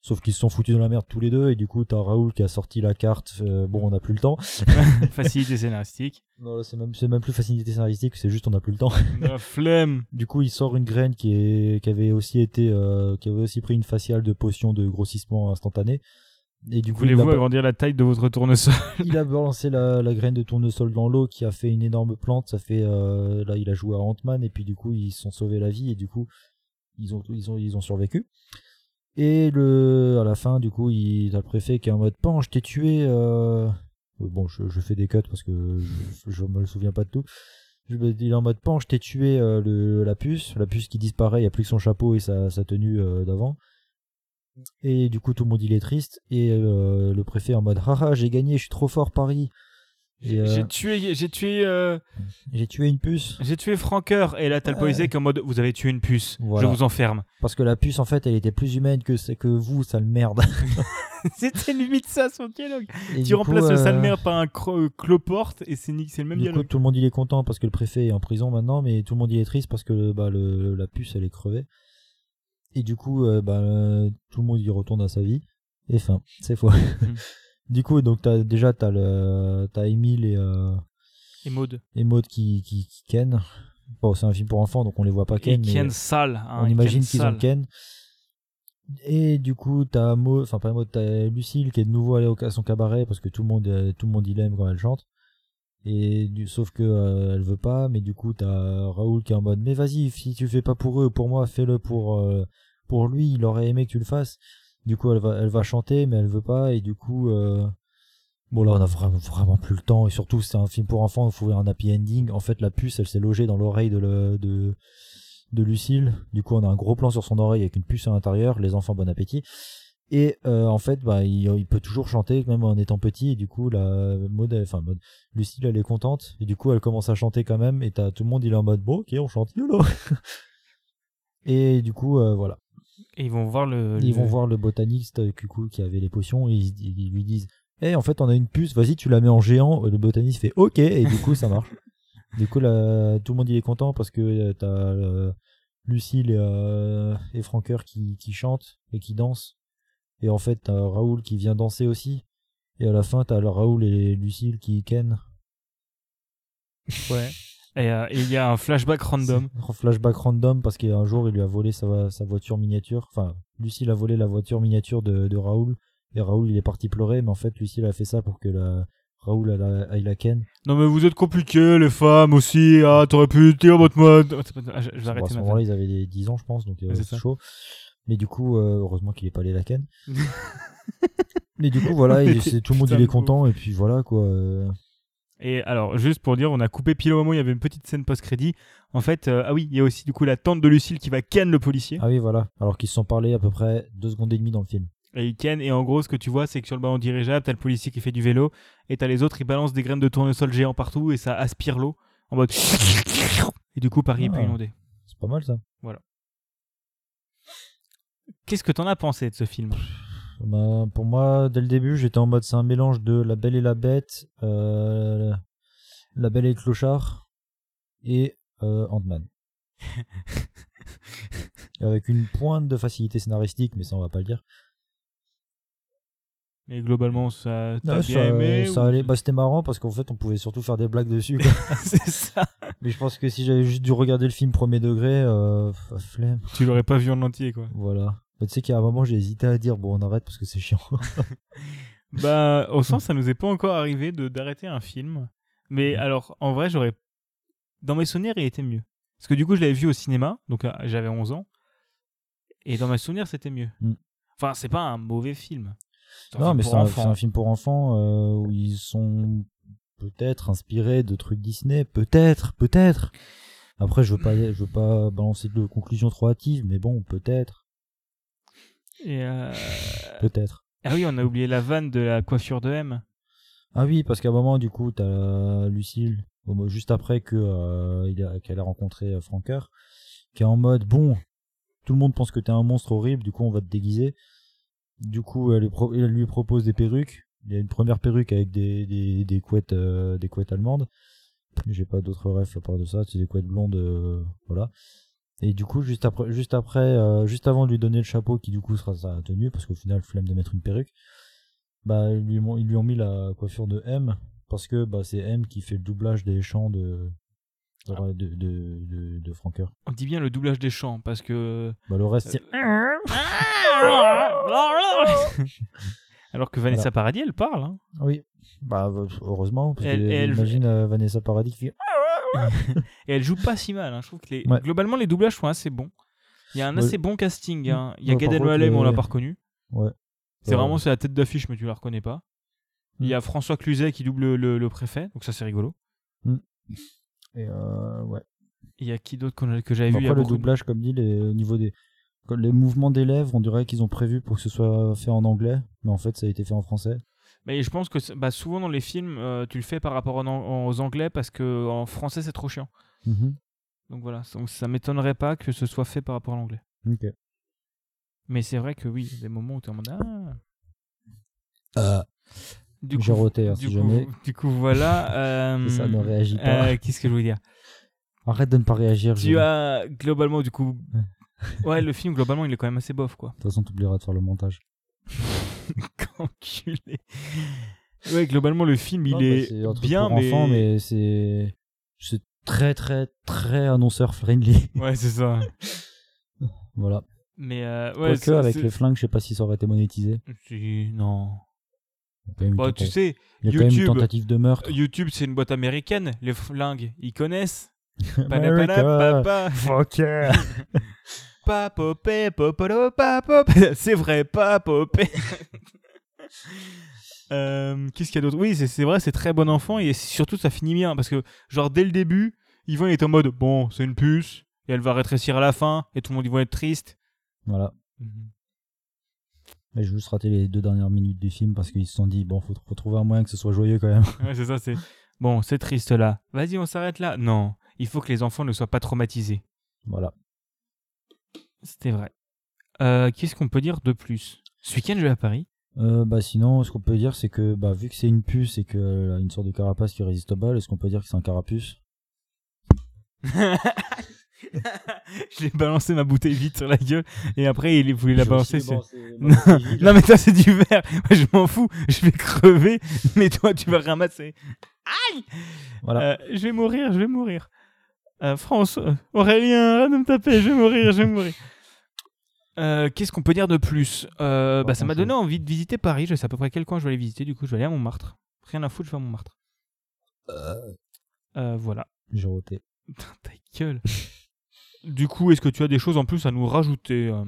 sauf qu'ils se sont foutus dans la merde tous les deux, et du coup t'as Raoul qui a sorti la carte, euh, bon on n'a plus le temps. [LAUGHS] Facilité scénaristique. Non c'est même, c'est même plus facilité scénaristique, c'est juste on n'a plus le temps. [LAUGHS] La flemme. Du coup il sort une graine qui, est, qui avait aussi été, euh, qui avait aussi pris une faciale de potion de grossissement instantané. Et du coup, Voulez-vous agrandir la taille de votre tournesol [LAUGHS] il a balancé la, la graine de tournesol dans l'eau qui a fait une énorme plante. Ça fait euh, là il a joué à Ant-Man et puis du coup ils se sont sauvés la vie et du coup ils ont ils ont ils ont survécu. Et le à la fin du coup il t'as le préfet qui est en mode pan je t'ai tué. euh, Bon je, fais des cuts parce que je, je me souviens pas de tout. Il est en mode pan je t'ai tué euh, le, la puce la puce qui disparaît il y a plus que son chapeau et sa, sa tenue euh, d'avant. Et du coup tout le monde il est triste et euh, le préfet en mode haha j'ai gagné je suis trop fort Paris. Et, euh, J'ai tué, j'ai tué, euh, j'ai tué une puce j'ai tué Franqueur. Et là, t'as le policier qui est en mode, vous avez tué une puce. Voilà. Je vous enferme. parce que la puce en fait elle était plus humaine que que vous sale merde. [LAUGHS] C'était limite ça son dialogue. Et Tu remplaces coup, le sale euh, merde par un cloporte et c'est c'est le même Du coup, dialogue. tout le monde il est content parce que le préfet est en prison maintenant, mais tout le monde il est triste parce que bah, le, la puce elle est crevée. Et du coup, euh, bah, tout le monde y retourne à sa vie. Et fin, c'est faux. [LAUGHS] [LAUGHS] du coup, donc t'as déjà t'as le t'as Emile et euh, Et Maud. et Maud qui qui, qui ken. Bon, c'est un film pour enfants donc on les voit pas Et ken. mais- Ken sale. hein, on Ken imagine qu'ils sale. ont Ken. Et du coup, t'as Maud, enfin pas Maud, t'as Lucille qui est de nouveau allée au- à son cabaret parce que tout le monde, euh, tout le monde il aime quand elle chante. Et du, sauf que euh, elle veut pas, mais du coup t'as Raoul qui est en mode, mais vas-y, si tu fais pas pour eux, pour moi, fais-le pour euh, pour lui. Il aurait aimé que tu le fasses. Du coup, elle va, elle va chanter, mais elle veut pas. Et du coup, euh, bon là, on a vraiment, plus le temps. Et surtout, c'est un film pour enfants. Il faut un happy ending. En fait, la puce, elle s'est logée dans l'oreille de, le, de de Lucille. Du coup, on a un gros plan sur son oreille avec une puce à l'intérieur. Les enfants, bon appétit. Et euh, en fait, bah, il, peut toujours chanter, même en étant petit. Et du coup, la elle- enfin, Maud, Lucille, elle est contente. Et du coup, elle commence à chanter quand même. Et t'as tout le monde, il est en mode, bon, ok, on chante, YOLO. [LAUGHS] et du coup, euh, voilà. Et ils vont voir le. Ils le- vont voir le botaniste euh, du coup, qui avait les potions. Et ils, ils lui disent, eh, en fait, on a une puce, vas-y, tu la mets en géant. Le botaniste fait, ok. Et du coup, ça marche. [LAUGHS] Du coup, là, tout le monde il est content parce que euh, t'as euh, Lucille et, euh, et Franqueur qui, qui chantent et qui dansent. Et en fait, t'as Raoul qui vient danser aussi. Et à la fin, t'as Raoul et Lucille qui ken. Ouais. Et euh, et il y a un flashback random. Un flashback random parce qu'un jour, il lui a volé sa, sa voiture miniature. Enfin, Lucille a volé la voiture miniature de, de Raoul. Et Raoul, il est parti pleurer. Mais en fait, Lucille a fait ça pour que la, Raoul aille la, la ken. Non mais vous êtes compliqués les femmes aussi. Ah t'aurais pu dire votre mode. Ah, je, je vais Bon, à arrêter ce ma moment-là, ils avaient des 10 ans, je pense, donc euh, c'est chaud. Mais du coup, euh, heureusement qu'il est pas allé la ken. [LAUGHS] Mais du coup, voilà, c'est- tout le monde il est content, et puis voilà quoi. Et alors, juste pour dire, on a coupé pile au moment où il y avait une petite scène post-crédit. En fait, euh, ah oui, il y a aussi du coup la tante de Lucille qui va ken le policier. Ah oui, voilà. Alors qu'ils se sont parlé à peu près 2 secondes et demie dans le film. Et il ken, et en gros, ce que tu vois, c'est que sur le ballon dirigeable, t'as le policier qui fait du vélo, et t'as les autres, ils balancent des graines de tournesol géant partout, et ça aspire l'eau, en mode. [COUGHS] Et du coup, Paris est plus Ah. inondé. C'est pas mal ça. Qu'est-ce que t'en as pensé de ce film? Bah, pour moi, dès le début, j'étais en mode c'est un mélange de La Belle et la Bête, euh, La Belle et le Clochard et euh, Ant-Man. [LAUGHS] Avec une pointe de facilité scénaristique, mais ça on va pas le dire. Mais globalement, ça. Bien ça, aimé ça ou- allait. Bah, c'était marrant parce qu'en fait on pouvait surtout faire des blagues dessus. quoi. [LAUGHS] C'est ça. mais je pense que si j'avais juste dû regarder le film premier degré, euh, flemme. Tu l'aurais pas vu en entier, quoi. Voilà. Tu sais qu'à un moment j'ai hésité à dire bon on arrête parce que c'est chiant. [LAUGHS] Bah, au sens, ça nous est pas encore arrivé de d'arrêter un film. Mais alors, en vrai, j'aurais. Dans mes souvenirs, il était mieux. Parce que du coup, je l'avais vu au cinéma, donc euh, j'avais 11 ans. Et dans mes souvenirs, c'était mieux. Mm. Enfin, c'est pas un mauvais film. Non, film mais un, c'est un film pour enfants euh, où ils sont peut-être inspirés de trucs Disney, peut-être, peut-être. Après, je veux pas, je veux pas balancer de conclusions trop hâtives, mais bon, peut-être, Et, euh, peut-être. Ah oui, on a oublié la vanne de la coiffure de M. Ah oui, parce qu'à un moment, du coup, t'as Lucille, au mo- juste après que euh, qu'elle a rencontré euh, Franker, qui est en mode bon, tout le monde pense que t'es un monstre horrible, du coup, on va te déguiser. Du coup, elle, lui pro- elle lui propose des perruques. Il y a une première perruque avec des des, des couettes euh, des couettes allemandes. J'ai pas d'autres refs à part de ça, c'est des couettes blondes, euh, voilà. Et du coup, juste après, juste après, euh, juste avant de lui donner le chapeau, qui du coup sera sa tenue, parce qu'au final, flemme de mettre une perruque, bah ils lui, ont, ils lui ont mis la coiffure de M, parce que bah c'est M qui fait le doublage des chants de de de, de, de, de Franker. On dit bien le doublage des chants parce que. Bah le reste c'est [LAUGHS] Alors que Vanessa Voilà. Paradis, elle parle. hein. oui, bah euh, heureusement, parce Elle- que elle- imagine euh, Vanessa Paradis qui fait Et elle joue pas si mal. hein. Je trouve que les... Ouais. globalement, les doublages sont assez bons. Il y a un Ouais. assez bon casting. hein. Il y a Ouais, Gad par contre, Elmaleh, mais on l'a les- pas reconnu. ouais. C'est vraiment c'est la tête d'affiche, mais tu la reconnais pas. Il y Mm. a François Cluzet qui double le, le préfet, donc ça c'est rigolo. Et euh, ouais. Il y a qui d'autre qu'on a- que j'avais vu il y a Après le beaucoup de- doublage, comme dit, les, au niveau des les mouvements des lèvres, on dirait qu'ils ont prévu pour que ce soit fait en anglais, mais en fait ça a été fait en français. Mais je pense que bah, souvent dans les films, euh, tu le fais par rapport en aux anglais parce que en français c'est trop chiant. Mhm. Donc voilà, donc ça m'étonnerait pas que ce soit fait par rapport à l'anglais. Mais c'est vrai que oui, il y a des moments où tu es en mode ah. Euh, Du coup, roté, hein, du, si coup, jamais. du coup, voilà. euh, [LAUGHS] ça ne réagit pas. euh, Qu'est-ce que je voulais dire? Arrête de ne pas réagir. Tu je- as globalement, du coup. Ouais, le film, globalement, il est quand même assez bof, quoi. De toute façon, t'oublieras de faire le montage. [LAUGHS] Enculé. Ouais, globalement, le film, il bah, est, bien, mais. c'est c'est très très très annonceur friendly. [LAUGHS] Ouais, c'est ça. voilà. Mais euh, ouais, Quoique avec les flingues, je sais pas si ça aurait été monétisé. Si, non. Bah, tu sais, il y a quand même une YouTube- tentative de meurtre. YouTube, c'est une boîte américaine. Les flingues, ils connaissent. [LAUGHS] America. Panapana, Fuck yeah. Papopé, popolo, papopé. [LAUGHS] C'est vrai, papopé. [LAUGHS] Euh, Qu'est-ce qu'il y a d'autre? Oui, c'est vrai, c'est très bon enfant et surtout ça finit bien parce que, genre, dès le début, Yvan il est en mode bon, c'est une puce et elle va rétrécir à la fin et tout le monde ils vont être triste. Voilà. Mais j'ai juste raté les deux dernières minutes du film parce qu'ils se sont dit bon, faut, faut trouver un moyen que ce soit joyeux quand même. Ouais, c'est ça, c'est bon, c'est triste là. Vas-y, on s'arrête là. Non, il faut que les enfants ne soient pas traumatisés. Voilà. C'était vrai. Euh, Qu'est-ce qu'on peut dire de plus? Ce week-end, je vais à Paris. Euh, bah sinon, ce qu'on peut dire, c'est que bah vu que c'est une puce et qu'elle a une sorte de carapace qui résiste aux balles, est-ce qu'on peut dire que c'est un carapuce? [LAUGHS] J'ai balancé ma bouteille vide sur la gueule et après il voulait la balancer. sur- [LAUGHS] Non, mais toi c'est du verre. Je m'en fous. Je vais crever, mais toi tu vas ramasser. Aïe Voilà. Euh, Je vais mourir, je vais mourir. Euh, France, euh, Aurélien, arrête de me taper, je vais mourir, je vais mourir. [LAUGHS] Euh, Qu'est-ce qu'on peut dire de plus? Euh, bah, Ça m'a donné envie de visiter Paris. Je sais à peu près quel coin je vais aller visiter. Du coup, je vais aller à Montmartre. Rien à foutre, je vais à Montmartre. Euh, voilà. J'ai roté. [LAUGHS] Putain, ta gueule. du coup, est-ce que tu as des choses en plus à nous rajouter euh?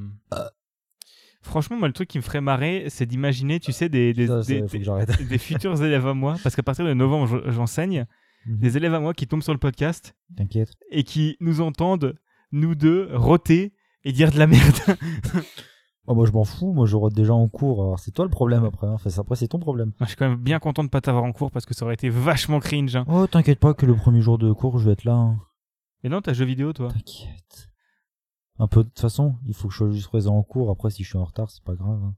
Franchement, moi, le truc qui me ferait marrer, c'est d'imaginer, tu sais, des, des, des- futurs élèves à moi, parce qu'à partir de novembre, je- j'enseigne, Mhm. des élèves à moi qui tombent sur le podcast T'inquiète. et qui nous entendent, nous deux, roter et dire de la merde. [LAUGHS] Oh, moi je m'en fous, moi je rote déjà en cours. Alors c'est toi le problème après. hein. Enfin, après c'est ton problème. Moi, je suis quand même bien content de pas t'avoir en cours parce que ça aurait été vachement cringe. hein. Oh t'inquiète pas que le premier jour de cours je vais être là. hein. Et non, t'as jeu vidéo, toi T'inquiète. Un peu de toute façon, il faut que je sois juste présent en cours. Après si je suis en retard, c'est pas grave. hein.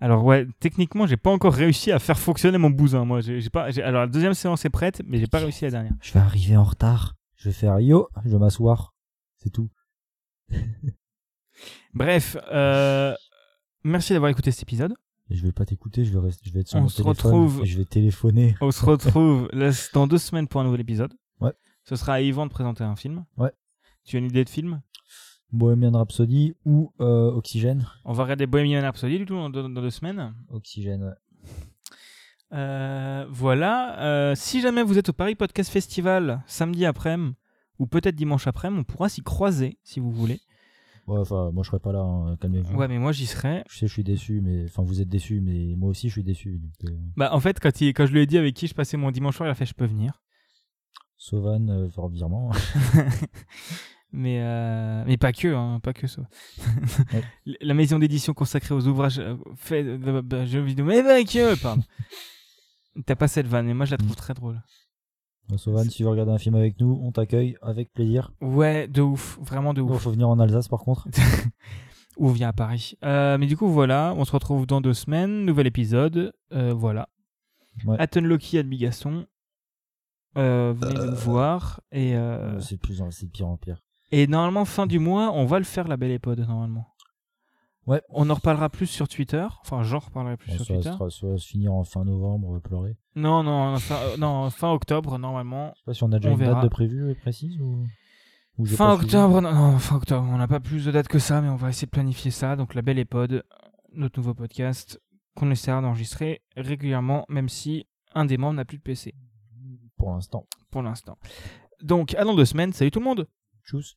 Alors ouais, techniquement, j'ai pas encore réussi à faire fonctionner mon bousin. Moi, j'ai pas. Alors la deuxième séance est prête, mais j'ai pas réussi la dernière. Je vais arriver en retard. Je vais faire yo, je vais m'asseoir. C'est tout. [LAUGHS] Bref, euh, merci d'avoir écouté cet épisode. Je vais pas t'écouter, je vais rester, je vais être sur On mon se téléphone retrouve- et je vais téléphoner. On se retrouve dans deux semaines pour un nouvel épisode. Ouais. Ce sera à Yvan de présenter un film. Ouais. Tu as une idée de film? Bohemian Rhapsody ou euh, Oxygène. On va regarder Bohemian Rhapsody du tout dans, dans- dans deux semaines. Oxygène. Ouais. Euh, voilà. Euh, si jamais vous êtes au Paris Podcast Festival samedi après-midi ou peut-être dimanche après-midi, on pourra s'y croiser si vous voulez. Ouais, enfin, moi je serais pas là, hein, calmez-vous. Ouais, mais moi j'y serais. Je sais, je suis déçu, mais enfin, vous êtes déçu, mais moi aussi je suis déçu. Donc, Bah, en fait, quand, il, quand je lui ai dit avec qui je passais mon dimanche soir, il a fait je peux venir. Sauvan, euh, fort virement. [LAUGHS] mais, euh, mais pas que, hein, pas que ça. Ouais. [LAUGHS] La maison d'édition consacrée aux ouvrages euh, faits de jeux vidéo, mais pas que, pardon. [LAUGHS] T'as pas cette vanne, mais moi je la trouve très drôle. Sauvan, si tu veux regarder un film avec nous, on t'accueille avec plaisir. Ouais, de ouf, vraiment de Il ouf. faut venir en Alsace par contre. [LAUGHS] Ou vient à Paris. Euh, mais du coup, voilà, on se retrouve dans deux semaines, nouvel épisode. Euh, voilà. Ouais. Atten Loki, Ad Bigasson. Euh, venez nous voir. Et, c'est de pire en pire. Et normalement, fin du mois, on va le faire, la belle épode, normalement. Ouais. On en reparlera plus sur Twitter. Enfin, j'en reparlerai plus sur ça, Twitter. ça va se finir en fin novembre, va pleurer. Non, non, fin, euh, non, fin octobre, normalement. Je sais pas si on a déjà On une verra. date de prévue et précise ou. ou j'ai Fin octobre, non, non, fin octobre. On n'a pas plus de dates que ça, mais on va essayer de planifier ça. Donc, la belle épode, notre nouveau podcast, qu'on essaiera d'enregistrer régulièrement, même si un des membres n'a plus de PC Pour l'instant. pour l'instant. Donc, à dans deux semaines. Salut tout le monde! Tchuss.